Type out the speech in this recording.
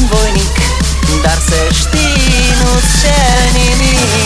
sunt voinic Dar să știi, nu-ți nimic.